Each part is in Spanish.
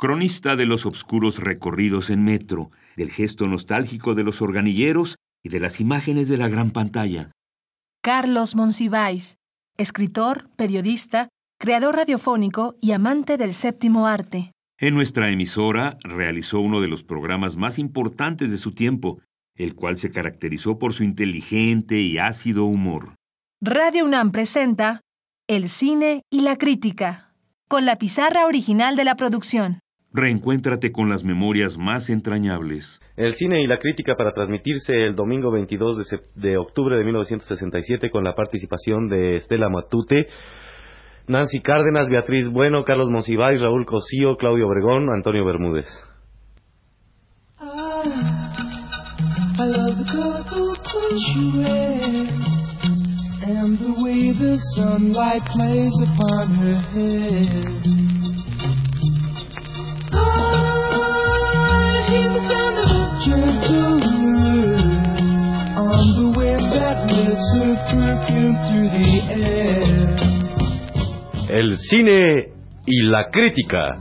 cronista de los obscuros recorridos en metro, del gesto nostálgico de los organilleros y de las imágenes de la gran pantalla. Carlos Monsiváis, escritor, periodista, creador radiofónico y amante del séptimo arte. En nuestra emisora realizó uno de los programas más importantes de su tiempo, el cual se caracterizó por su inteligente y ácido humor. Radio UNAM presenta El cine y la crítica, con la pizarra original de la producción. Reencuéntrate con las memorias más entrañables. El cine y la crítica para transmitirse el domingo 22 de, de octubre de 1967 con la participación de Estela Matute, Nancy Cárdenas, Beatriz Bueno, Carlos Monsiváis, Raúl Cosío, Claudio Obregón, Antonio Bermúdez. I love the colorful clothes you wear and the way the sunlight plays upon her hair. El cine y la crítica.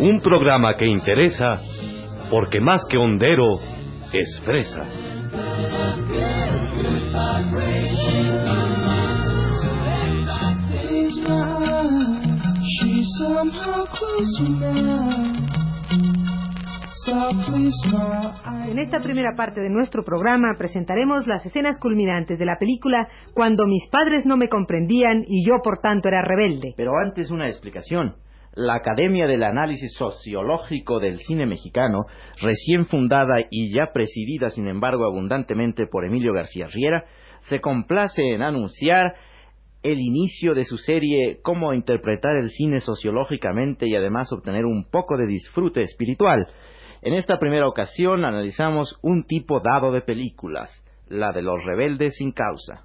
Un programa que interesa porque más que hondero es fresa. En esta primera parte de nuestro programa presentaremos las escenas culminantes de la película Cuando mis padres no me comprendían y yo por tanto era rebelde. Pero antes una explicación. La Academia del Análisis Sociológico del Cine Mexicano, recién fundada y ya presidida, sin embargo, abundantemente por Emilio García Riera, se complace en anunciar el inicio de su serie Cómo interpretar el cine sociológicamente y además obtener un poco de disfrute espiritual. En esta primera ocasión analizamos un tipo dado de películas, la de los rebeldes sin causa.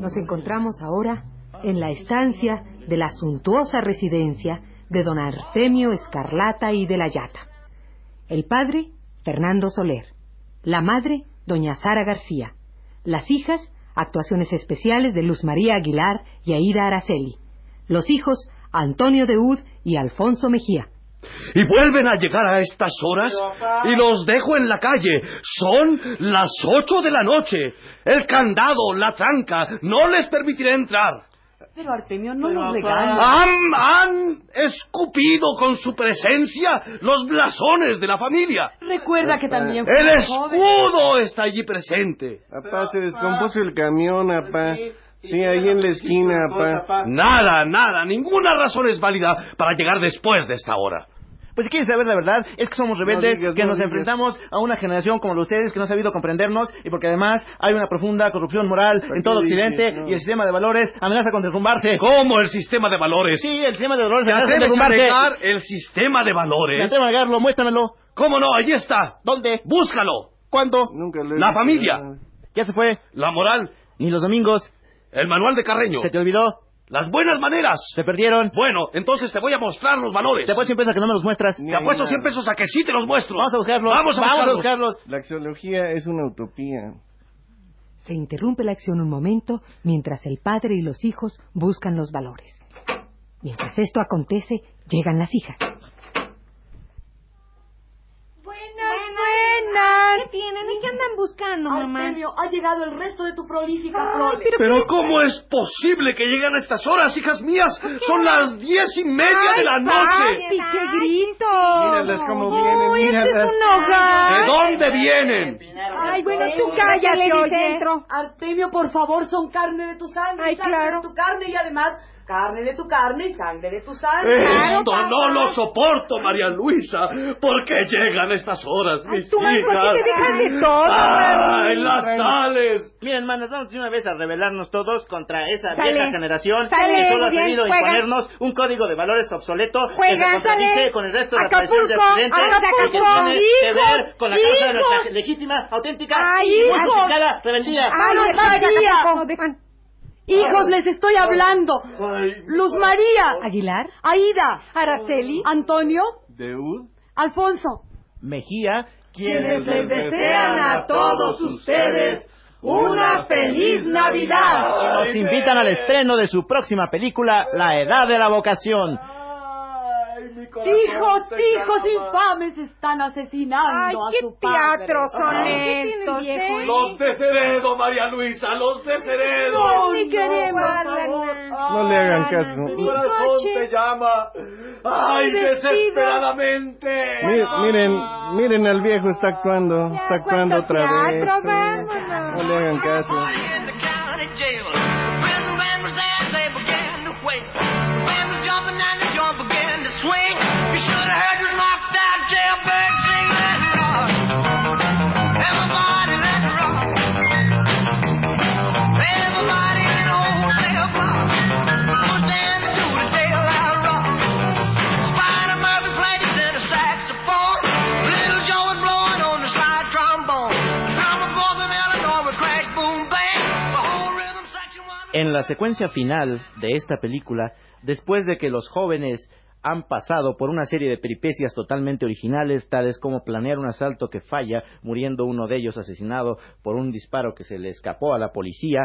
Nos encontramos ahora en la estancia de la suntuosa residencia de don Artemio Escarlata y de la Yata. El padre, Fernando Soler. La madre, doña Sara García. Las hijas, actuaciones especiales de Luz María Aguilar y Aida Araceli. Los hijos, Antonio Deud y Alfonso Mejía. Y vuelven a llegar a estas horas y los dejo en la calle. Son las ocho de la noche. El candado, la tranca, no les permitiré entrar. Pero Artemio, no nos regañes. Han, han escupido con su presencia los blasones de la familia. Recuerda que también fue El joven. escudo está allí presente. Papá, se descompuso el camión, papá. Sí, ahí en la esquina, papá. Nada, nada, ninguna razón es válida para llegar después de esta hora. Pues si quieres saber la verdad, es que somos rebeldes, No digas, que no nos digas. enfrentamos a una generación como la de ustedes que no ha sabido comprendernos y porque además hay una profunda corrupción moral en todo Occidente dices? No. y el sistema de valores amenaza con derrumbarse. ¿Cómo el sistema de valores? Sí, el sistema de valores ¿Te amenaza con atreves a derrumbarse. negar el sistema de Me valores? atrevo a negarlo, muéstramelo. ¿Cómo no? Allí está. ¿Dónde? Búscalo. ¿Cuándo? Nunca lo he La familia. Ya se fue. La moral. Ni los domingos. El manual de Carreño. ¿Se te olvidó? Las buenas maneras. ¿Se perdieron? Bueno, entonces te voy a mostrar los valores. Te apuesto 100 pesos a que no me los muestras. Ni Te apuesto nada. 100 pesos a que sí te los muestro. Vamos a buscarlos. Vamos a buscarlos. buscarlos. La axiología es una utopía. Se interrumpe la acción un momento mientras el padre y los hijos buscan los valores. Mientras esto acontece, llegan las hijas. Buenas, ¿Qué tienen? ¿Y qué andan buscando, Artemio, ha llegado el resto de tu prolífica prole. Pero ¿cómo es posible que lleguen a estas horas, hijas mías? Son las diez y media de la noche. ¡Papi, qué grito! Míralas cómo vienen, ¡Uy, este es un hogar! ¿De dónde vienen? Ay, bueno, tú cállale. Vicentro. Artemio, por favor, son carne de tu sangre, Ay, claro. de tu carne y además Carne de tu carne y sangre de tu sangre. Esto no lo soporto, María Luisa. ¿Por qué llegan estas horas, mis tú, hijas? así te dejas de todo, ¡Ay, las sales! Miren, manos, vamos de una vez a rebelarnos todos contra esa Sale. vieja generación Sale, que solo ha juega. imponernos un código de valores obsoleto que Juega, se contradice sale. con el resto de la tradición de Acapulco, Occidente y que tiene que ver con la causa de nuestra hijos. legítima, auténtica Ay, y rebeldía. Ay, María. Hijos, les estoy hablando. Luz María. Aguilar, Aida. Araceli, Antonio. ¿Deud? Alfonso. Mejía, Quienes les desean a todos ustedes una feliz Navidad. nos invitan al estreno de su próxima película, La Edad de la Vocación. Hijos, hijos infames están asesinando Ay, a qué su padre. teatros son estos, ¿eh? Los desheredo, María Luisa, los desheredo. No, Ni queremos. No le hagan caso. Mi corazón te llama. ¡Ay, desesperadamente! Mi- miren, miren al viejo, está actuando, está actuando otra vez. teatro. No le hagan caso. En la secuencia final de esta película, después de que los jóvenes han pasado por una serie de peripecias totalmente originales, tales como planear un asalto que falla, muriendo uno de ellos asesinado por un disparo que se le escapó a la policía,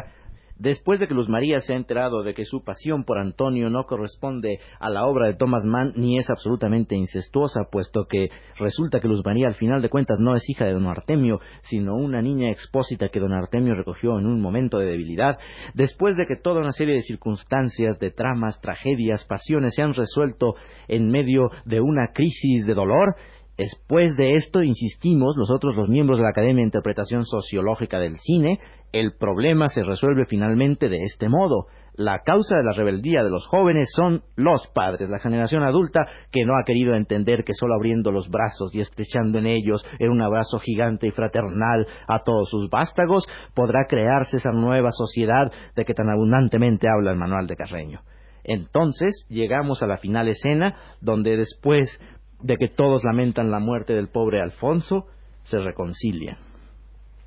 Después de que Luz María se ha enterado de que su pasión por Antonio no corresponde a la obra de Thomas Mann ni es absolutamente incestuosa, puesto que resulta que Luz María al final de cuentas no es hija de don Artemio, sino una niña expósita que don Artemio recogió en un momento de debilidad, después de que toda una serie de circunstancias, de tramas, tragedias, pasiones se han resuelto en medio de una crisis de dolor, Después de esto, insistimos, nosotros los miembros de la Academia de Interpretación Sociológica del Cine, el problema se resuelve finalmente de este modo. La causa de la rebeldía de los jóvenes son los padres, la generación adulta que no ha querido entender que solo abriendo los brazos y estrechando en ellos en un abrazo gigante y fraternal a todos sus vástagos podrá crearse esa nueva sociedad de que tan abundantemente habla el manual de Carreño. Entonces llegamos a la final escena donde después de que todos lamentan la muerte del pobre Alfonso, se reconcilian.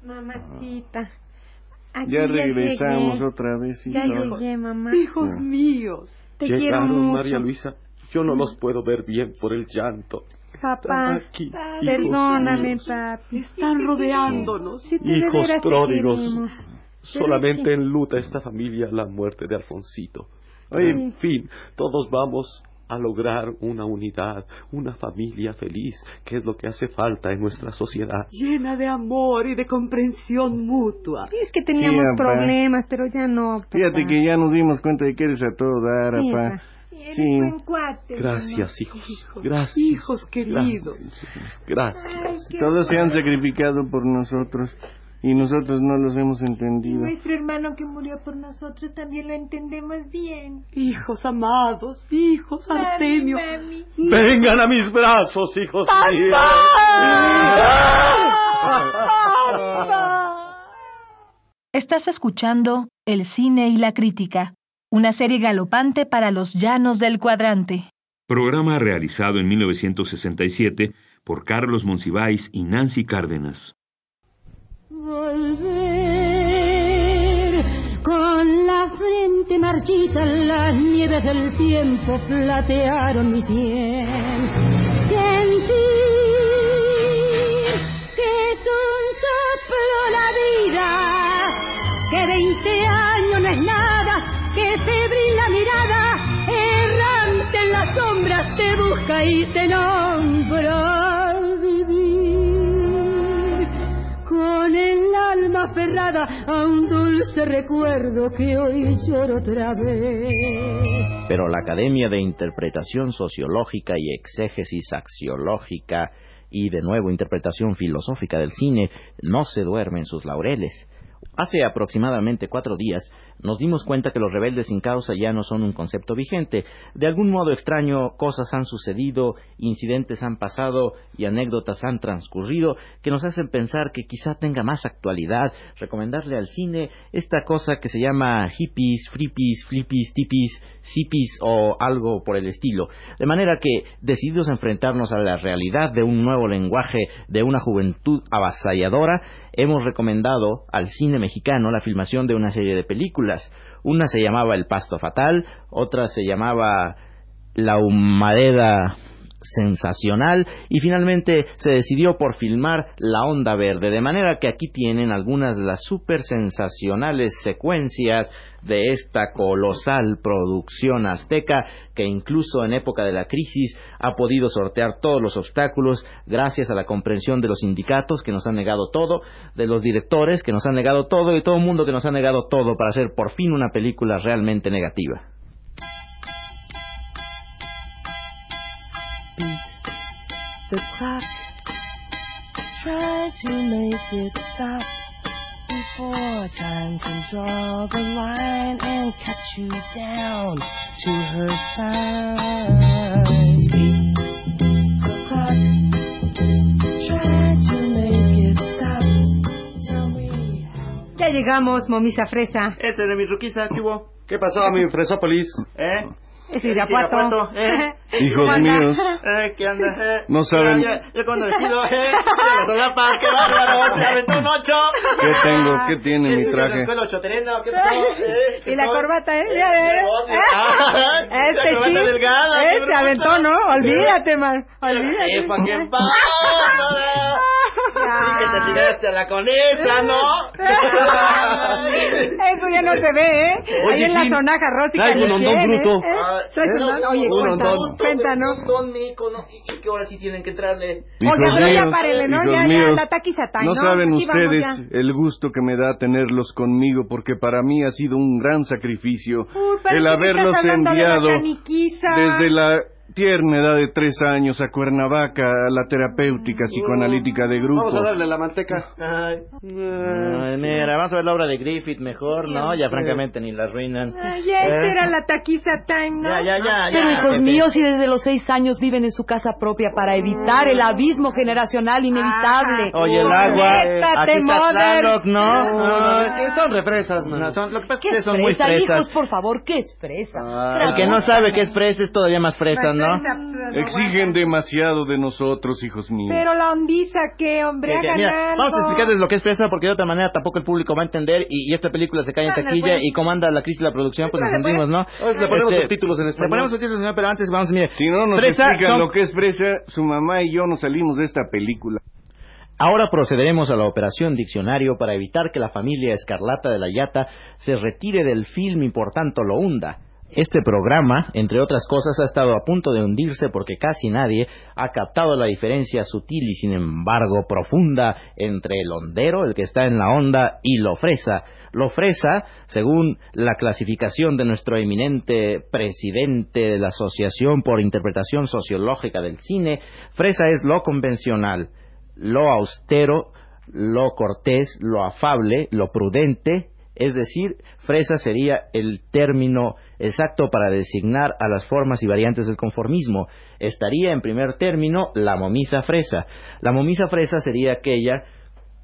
Mamacita. Aquí Ya regresamos llegué. otra vez, Ya hija. llegué, mamá. Hijos míos. Te quiero Llegaron, mucho. María Luisa. Yo no los puedo ver bien por el llanto. Papá, Aquí, perdóname, papi. Están rodeándonos. Si Hijos pródigos. Solamente enluta esta familia la muerte de Alfonsito. En fin, todos vamos a lograr una unidad, una familia feliz, que es lo que hace falta en nuestra sociedad. Llena de amor y de comprensión mutua. Es que teníamos Sí, problemas, pero ya no. papá. Fíjate que ya nos dimos cuenta de que eres a todo dar, Sí, papá. Sí. buen cuate, Gracias, hijos. Hijos, Gracias. hijos queridos. Gracias. Gracias. Ay, Todos se han sacrificado por nosotros y nosotros no los hemos entendido. Nuestro hermano que murió por nosotros también lo entendemos bien. Hijos amados, hijos Artemio. Mami, mami. Vengan a mis brazos, hijos míos. Estás escuchando El cine y la crítica, una serie galopante para los llanos del cuadrante. Programa realizado en 1967 por Carlos Monsiváis y Nancy Cárdenas. Volver con la frente marchita, las nieves del tiempo platearon mi sien. Sentir que es un soplo la vida, que veinte años no es nada, que febril la mirada, errante en las sombras te busca y te nombra a un dulce recuerdo que hoy lloro otra vez. Pero la Academia de Interpretación Sociológica y Exégesis Axiológica y de nuevo interpretación filosófica del cine no se duerme en sus laureles. Hace aproximadamente cuatro días nos dimos cuenta que los rebeldes sin causa ya no son un concepto vigente. De algún modo extraño, cosas han sucedido, incidentes han pasado y anécdotas han transcurrido que nos hacen pensar que quizá tenga más actualidad recomendarle al cine esta cosa que se llama hippies, frippies, flippies, tippies, sippies o algo por el estilo. De manera que, decididos a enfrentarnos a la realidad de un nuevo lenguaje de una juventud avasalladora, hemos recomendado al cine mexicano la filmación de una serie de películas. Una se llamaba El Pasto Fatal, otra se llamaba La Humareda sensacional y finalmente se decidió por filmar La Onda Verde, de manera que aquí tienen algunas de las super sensacionales secuencias de esta colosal producción azteca que incluso en época de la crisis ha podido sortear todos los obstáculos gracias a la comprensión de los sindicatos que nos han negado todo, de los directores que nos han negado todo y todo el mundo que nos ha negado todo para hacer por fin una película realmente negativa. Before time can draw the line and cut you down to her size. Beat the clock. Try to make it stop. Tell me Ya llegamos, momisa fresa. Este es de mi ruquiza, ¿qué hubo? ¿Qué pasó, mi Fresópolis? ¿Eh? Es Irapuato. Irapuato, ¿eh? Hijos míos. Eh, ¿Qué anda? Eh, No saben- cuando eh. Ya la solapa, qué bárbaro. Se aventó un ocho. ¿Qué tengo? ¿Qué tiene mi ¿Es de la traje? qué pasó? Eh, ¿qué Y la soy? corbata, ¿eh? Ya, ya, ya. Ah, Este la corbata delgada, qué Este bruto. aventó, ¿no? Olvídate, man. Eh, Olvídate. pa' qué pasa. Sí que te tiraste a la conesa, ¿no? Ya no se ve, ¿eh? Ahí Oye, en la sí. zonaja rótica. Traigo un hondón ¿eh? bruto. ¿Eh? Ah, un hondón. Oye, un cuenta, hondón. cuéntanos. Don Mico, ¿no? Y que ahora sí tienen que entrarle. Oye, pero ya párele, ¿no? Ya, ya, la taquizatay, No ¿no? saben ustedes el gusto que me da tenerlos conmigo porque para mí ha sido un gran sacrificio el haberlos enviado desde la tierna edad de tres años a Cuernavaca a la terapéutica psicoanalítica de grupo. Vamos a darle la manteca. Ay. Ay, mira, vamos a ver la obra de Griffith mejor, ¿no? Ya francamente ni la arruinan. Ay, ya, esta Eh. era la taquiza time, ¿no? Ya, ya, ya, Pero ya. hijos míos, si desde los seis años viven en su casa propia para evitar el abismo generacional inevitable. Oye, el agua. Conéctate, Aquí está. Tlaloc, ¿no? Eh, Son refresas, man. No, son, lo que pasa es ¿Qué que es son muy fresa, fresas. hijos, por favor? ¿Qué es fresa? Ah, El que no sabe qué es fresa es todavía más fresa, ¿no? Exigen demasiado de nosotros, hijos míos. Pero la ondiza, ¿qué, hombre? Que, Hagan mira, algo. vamos a explicarles lo que es fresa porque de otra manera tampoco el público va a entender y, y esta película se cae en taquilla y como anda la crisis de la producción pues nos sentimos, ¿no? Le ponemos Este, subtítulos en español. Le ponemos subtítulos en español, pero antes vamos, mire. Si no nos Fresa explican son- lo que es fresa, su mamá y yo nos salimos de esta película. Ahora procederemos a la operación diccionario para evitar que la familia Escarlata de la Yata se retire del film y por tanto lo hunda. Este programa, entre otras cosas, ha estado a punto de hundirse porque casi nadie ha captado la diferencia sutil y sin embargo profunda entre el hondero, el que está en la onda, y lo fresa. Lo fresa, según la clasificación de nuestro eminente presidente de la Asociación por Interpretación Sociológica del Cine, fresa es lo convencional, lo austero, lo cortés, lo afable, lo prudente, es decir, fresa sería el término exacto para designar a las formas y variantes del conformismo. Estaría en primer término la momisa fresa. La momisa fresa sería aquella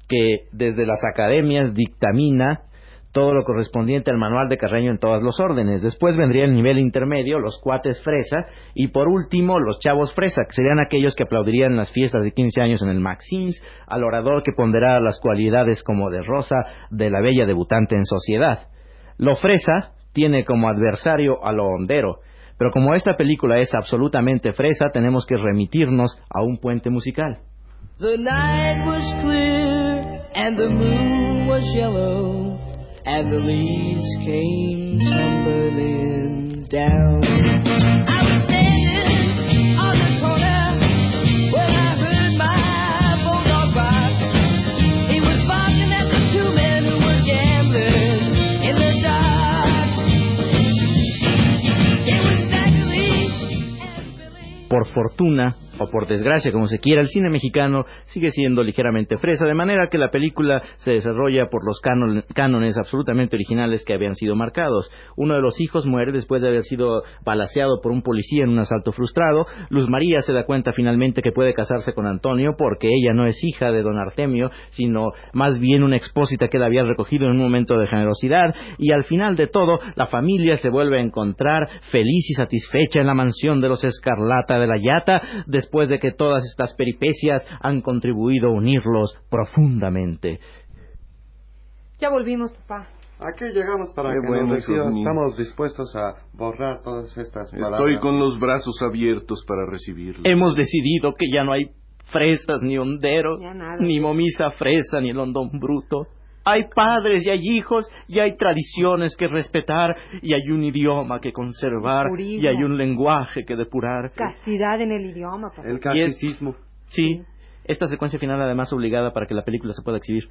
que desde las academias dictamina todo lo correspondiente al manual de Carreño en todos los órdenes. Después vendría el nivel intermedio, los cuates fresa, y por último los chavos fresa, que serían aquellos que aplaudirían las fiestas de 15 años en el Maxims, al orador que ponderara las cualidades como de Rosa, de la bella debutante en sociedad. Lo fresa tiene como adversario a lo hondero, pero como esta película es absolutamente fresa, tenemos que remitirnos a un puente musical. And the leaves came tumbling down. Por fortuna, o por desgracia, como se quiera, el cine mexicano sigue siendo ligeramente fresa, de manera que la película se desarrolla por los cánon- cánones absolutamente originales que habían sido marcados. Uno de los hijos muere después de haber sido balaceado por un policía en un asalto frustrado. Luz María se da cuenta finalmente que puede casarse con Antonio porque ella no es hija de don Artemio, sino más bien una expósita que él había recogido en un momento de generosidad. Y al final de todo, la familia se vuelve a encontrar feliz y satisfecha en la mansión de los Escarlata de la Yata, después de que todas estas peripecias han contribuido a unirlos profundamente. Ya volvimos, papá. Aquí llegamos para Qué que bueno, nos. Estamos dispuestos a borrar todas estas palabras. Estoy con los brazos abiertos para recibirlo. Hemos decidido que ya no hay fresas ni honderos, ni momisa fresa ni el hondón bruto. Hay padres y hay hijos y hay tradiciones que respetar y hay un idioma que conservar Purismo. y hay un lenguaje que depurar. Castidad en el idioma, papá. El catecismo. Sí, esta secuencia final además obligada para que la película se pueda exhibir.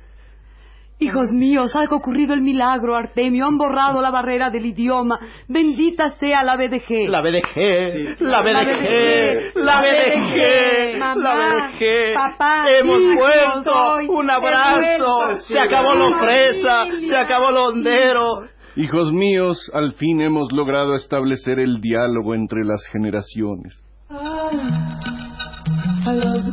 Hijos míos, ha ocurrido el milagro, Artemio. Han borrado la barrera del idioma. Bendita sea la BDG. La BDG, la La BDG, la BDG, Mamá, la BDG. papá, Hemos hijos, vuelto, un abrazo. Se acabó fresa, Familia. se acabó lo hondero. Hijos míos, al fin hemos logrado establecer el diálogo entre las generaciones. I love the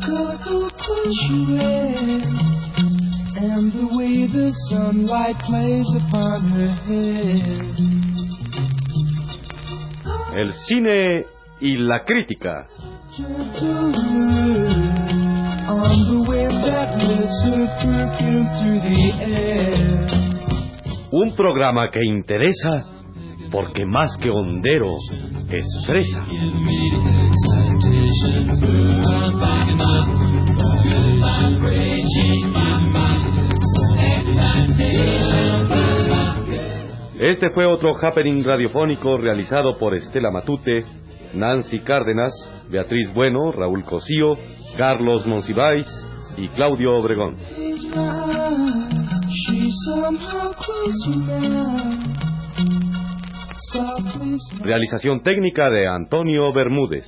and the way the sunlight plays upon her hair. El cine y la crítica. Un programa que interesa porque más que hondero es Este fue otro happening radiofónico realizado por Estela Matute, Nancy Cárdenas, Beatriz Bueno, Raúl Cosío, Carlos Monsiváis y Claudio Obregón. Realización técnica de Antonio Bermúdez.